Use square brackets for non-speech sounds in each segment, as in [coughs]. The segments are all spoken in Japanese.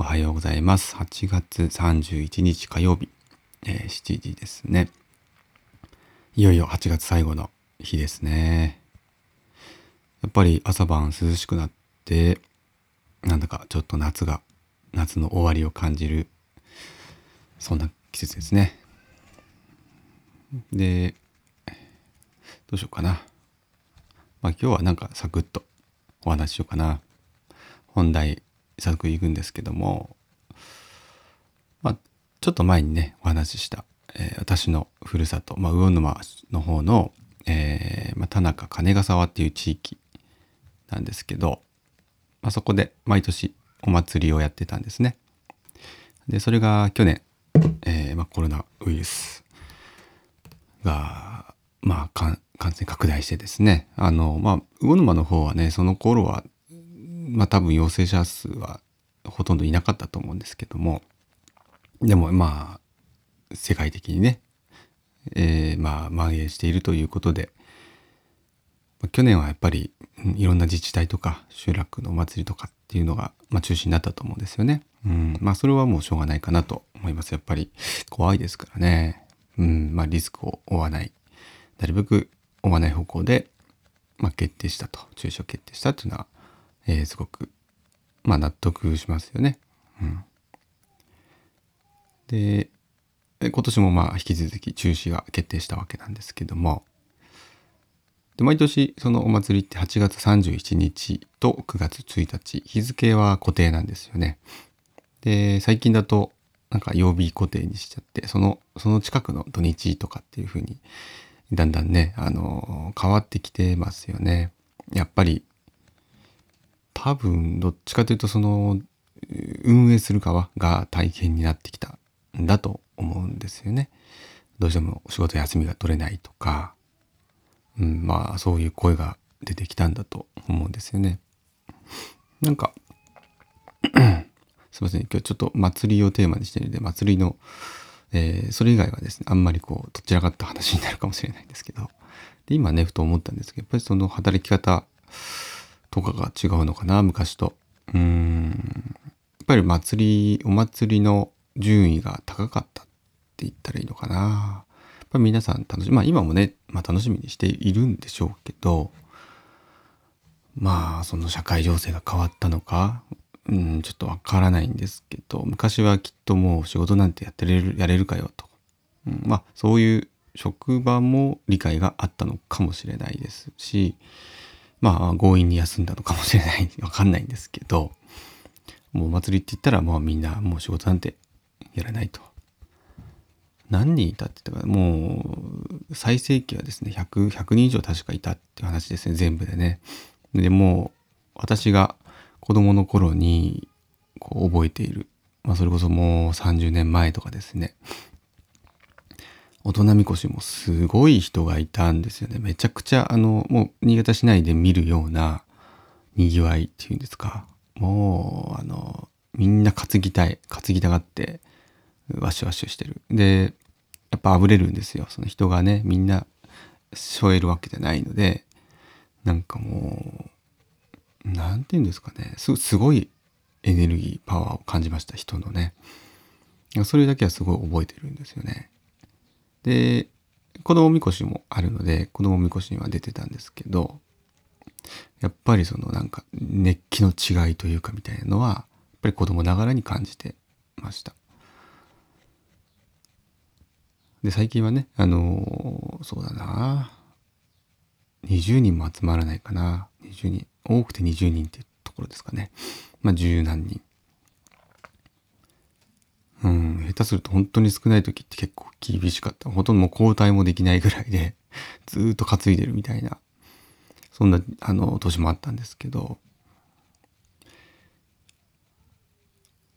おはようございます。8月31日火曜日、えー7時ですね。いよいよ8月最後の日ですね。やっぱり朝晩涼しくなって、なんだかちょっと夏が、夏の終わりを感じる、そんな季節ですね。で、どうしようかな。まあ今日はなんかサクッとお話ししようかな。本題早速行くんですけども、まあ、ちょっと前にねお話しした、えー私のふるさと、まあ、魚沼の方の、えーまあ、田中金ヶ沢っていう地域なんですけど、まあ、そこで毎年お祭りをやってたんですね。でそれが去年、えーまあ、コロナウイルスが、まあ、感染拡大してですねあの、まあ、魚沼の方はねその頃はまあ多分陽性者数はほとんどいなかったと思うんですけどもでもまあ世界的にね、えーまあ蔓延しているということで、去年はやっぱりいろんな自治体とか集落のお祭りとかっていうのが、まあ、中止になったと思うんですよね。うん、まあそれはもうしょうがないかなと思います。やっぱり怖いですからね。うん、まあリスクを負わない。なるべく負わない方向で、まあ、決定したと中止を決定したというのは、えーすごく、まあ、納得しますよね。うん、で今年もまあ引き続き中止が決定したわけなんですけどもで毎年そのお祭りって8月31日と9月1日日付は固定なんですよね。で最近だとなんか曜日固定にしちゃってそのその近くの土日とかっていう風にだんだんねあの変わってきてますよね。やっぱり多分どっちかというとその運営する側が大変になってきたんだと思うんですよね。どうしても仕事休みが取れないとか、うん、まあそういう声が出てきたんだと思うんですよね。なんか [coughs] すいません今日ちょっと祭りをテーマにしてるんで祭りの、えーそれ以外はですねあんまりこうどちらかった話になるかもしれないんですけどで今ねふと思ったんですけどやっぱりその働き方とかが違うのかな昔と。うんやっぱり祭りお祭りの順位が高かったって言ったらいいのかな。やっぱり皆さん楽しみまあ今もね、まあ、楽しみにしているんでしょうけどまあその社会情勢が変わったのかうんちょっとわからないんですけど昔はきっともう仕事なんてやってれるやれるかよと、うん、まあそういう職場も理解があったのかもしれないですしまあ強引に休んだのかもしれないわかんないんですけどもう祭りって言ったらもうみんなもう仕事なんてやらないと。何人いたって言ったかもう最盛期はですね 100, 100人以上確かいたって話ですね全部でね。でもう私が子供の頃にこう覚えている、まあ、それこそもう30年前とかですね大人みこしもすごい人がいたんですよね。めちゃくちゃあのもう新潟市内で見るようなにぎわいっていうんですか。もうあのみんな担ぎたい担ぎたがってワシュワシュしてる。でやっぱあぶれるんですよ。その人がねみんな背負えるわけじゃないのでなんかもうなんて言うんですかね。すすごいエネルギーパワーを感じました人のね。それだけはすごい覚えてるんですよね。で子供みこしもあるので子供みこしには出てたんですけどやっぱりそのなんか熱気の違いというかみたいなのはやっぱり子供ながらに感じてました。で最近はねあのーそうだな。20人も集まらないかな。20人多くて20人っていうところですかね。まあ十何人。うん。下手すると本当に少ない時って結構厳しかった。ほとんどもう交代もできないぐらいで [laughs] ずっと担いでるみたいなそんなあの年もあったんですけど。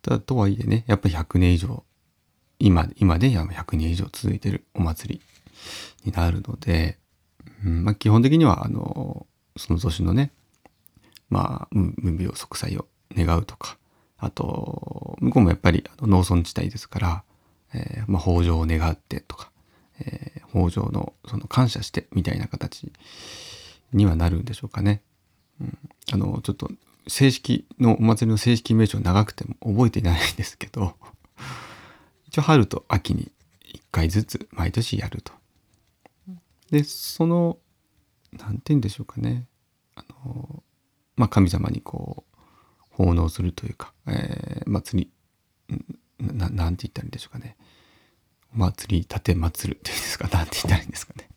ただとはいえねやっぱり100年以上今今で100年以上続いてるお祭りになるので、うん。まあ、基本的にはあのその年のねまあ無病息災を願うとかあと向こうもやっぱり農村地帯ですから、えー、まあ、豊穣を願ってとか、えー、豊穣のその感謝してみたいな形にはなるんでしょうかね。うん、あのちょっと正式のお祭りの正式名称長くても覚えていないんですけど [laughs] 一応春と秋に1回ずつ毎年やると。でその何て言うんでしょうかねあのまあ神様にこう奉納するというか、えー、祭りななんて言ったらいいんでしょうかね。お祭り立て祭るっていうんですか。[laughs] 何て言ったらいいんですかね。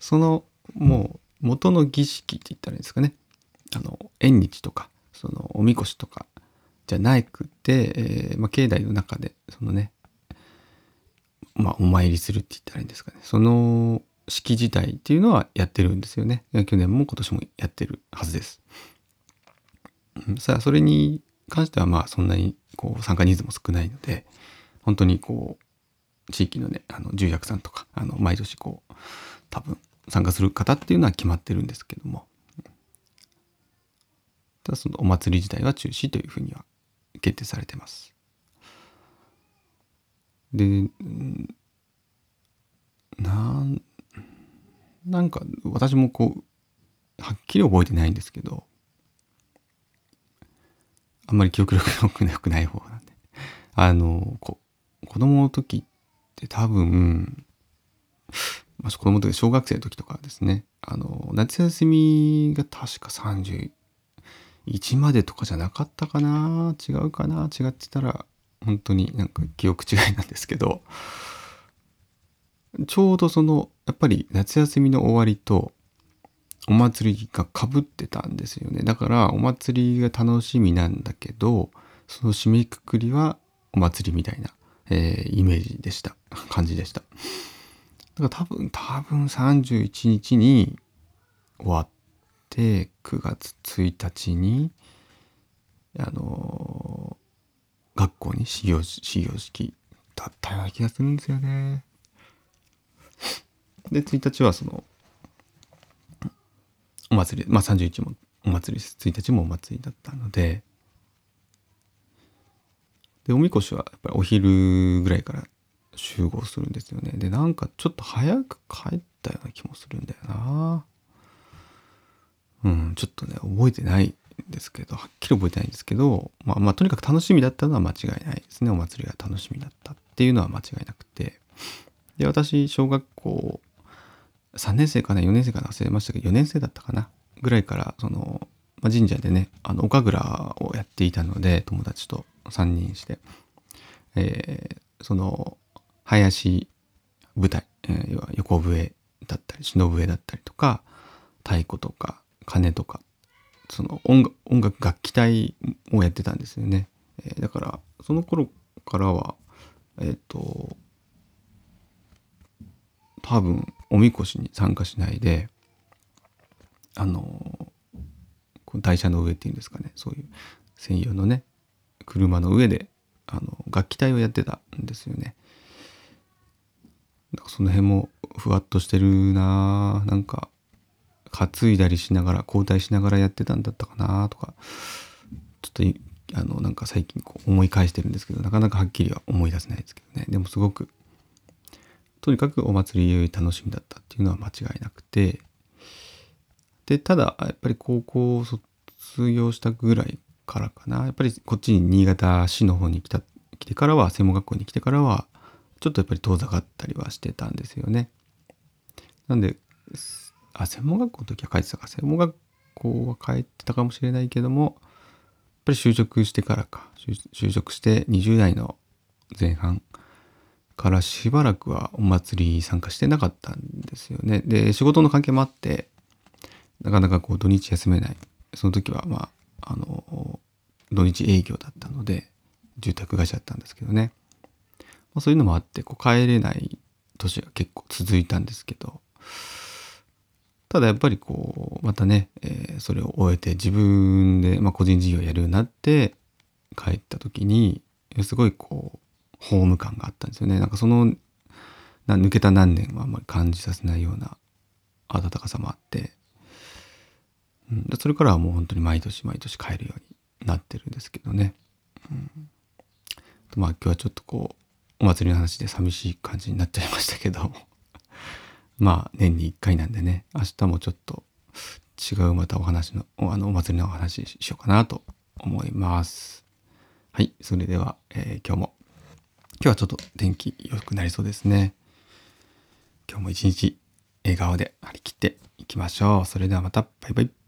そのもう元の儀式って言ったらいいんですかね。あの縁日とかそのおみこしとかじゃなくて、えー、まあ、境内の中でそのねまあお参りするって言ったらいいんですかね。その式自体っていうのはやってるんですよね。去年も今年もやってるはずです。さあそれに関してはまあそんなにこう参加人数も少ないので本当にこう地域のねあの重役さんとかあの毎年こう多分参加する方っていうのは決まってるんですけどもただそのお祭り自体は中止というふうには決定されてます。でなんなんか私もこうはっきり覚えてないんですけどあんまり記憶力良くない方なんで。あのこ子供の時って多分、まあ、子供の時小学生の時とかですね。あの夏休みが確か31までとかじゃなかったかな。違うかな。違ってたら本当になんか記憶違いなんですけど。ちょうどそのやっぱり夏休みの終わりとお祭りがかぶってたんですよね。だからお祭りが楽しみなんだけどその締めくくりはお祭りみたいな、えー、イメージでした。感じでした。だから多分多分31日に終わって9月1日にあのー、学校に始業始業式だったような気がするんですよね。で1日はそのお祭りまあ31もお祭りです1日もお祭りだったので。でおみこしはやっぱりお昼ぐらいから集合するんですよね。でなんかちょっと早く帰ったような気もするんだよな。うんちょっとね覚えてないんですけどはっきり覚えてないんですけどまあまあとにかく楽しみだったのは間違いないですね。お祭りが楽しみだったっていうのは間違いなくて。で私小学校3年生かな4年生かな忘れましたけど4年生だったかなぐらいからその、まあ、神社でねあのお神楽をやっていたので友達と3人して、えー、その林舞台、えー、要は横笛だったり篠笛だったりとか太鼓とか鐘とかその音楽音楽楽器隊をやってたんですよね、えー、だからその頃からはえっ、ー、と多分おみこしに参加しないであの台車の上っていうんですかね。そういう専用のね車の上であの楽器隊をやってたんですよね。その辺もふわっとしてるななんか担いだりしながら交代しながらやってたんだったかなとかちょっとあのなんか最近こう思い返してるんですけどなかなかはっきりは思い出せないですけどね。でもすごくとにかくお祭り楽しみだったっていうのは間違いなくて。でただやっぱり高校を卒業したぐらいからかな。やっぱりこっちに新潟市の方に来た来てからは専門学校に来てからはちょっとやっぱり遠ざかったりはしてたんですよね。なんであ専門学校の時は帰ってたか。専門学校は帰ってたかもしれないけどもやっぱり就職してからか。就職して20代の前半からしばらくはお祭り参加してなかったんですよね。で、仕事の関係もあって、なかなかこう土日休めない。その時はまあ、あの、土日営業だったので、住宅会社だったんですけどね。まあ、そういうのもあって、こう帰れない年が結構続いたんですけど、ただやっぱりこう、またね、えー、それを終えて自分で、まあ、個人事業をやるようになって帰った時に、すごいこうホーム感があったんですよね。なんかその抜けた何年はあんまり感じさせないような温かさもあって、うん、それからはもう本当に毎年毎年帰るようになってるんですけどね、うん、まあ今日はちょっとこうお祭りの話で寂しい感じになっちゃいましたけど。[laughs] まあ年に1回なんでね。明日もちょっと違うまたお話のあのお祭りのお話しようかなと思います。はい、それでは、えー、今日も今日はちょっと天気良くなりそうですね。今日も一日笑顔で張り切っていきましょう。それではまたバイバイ。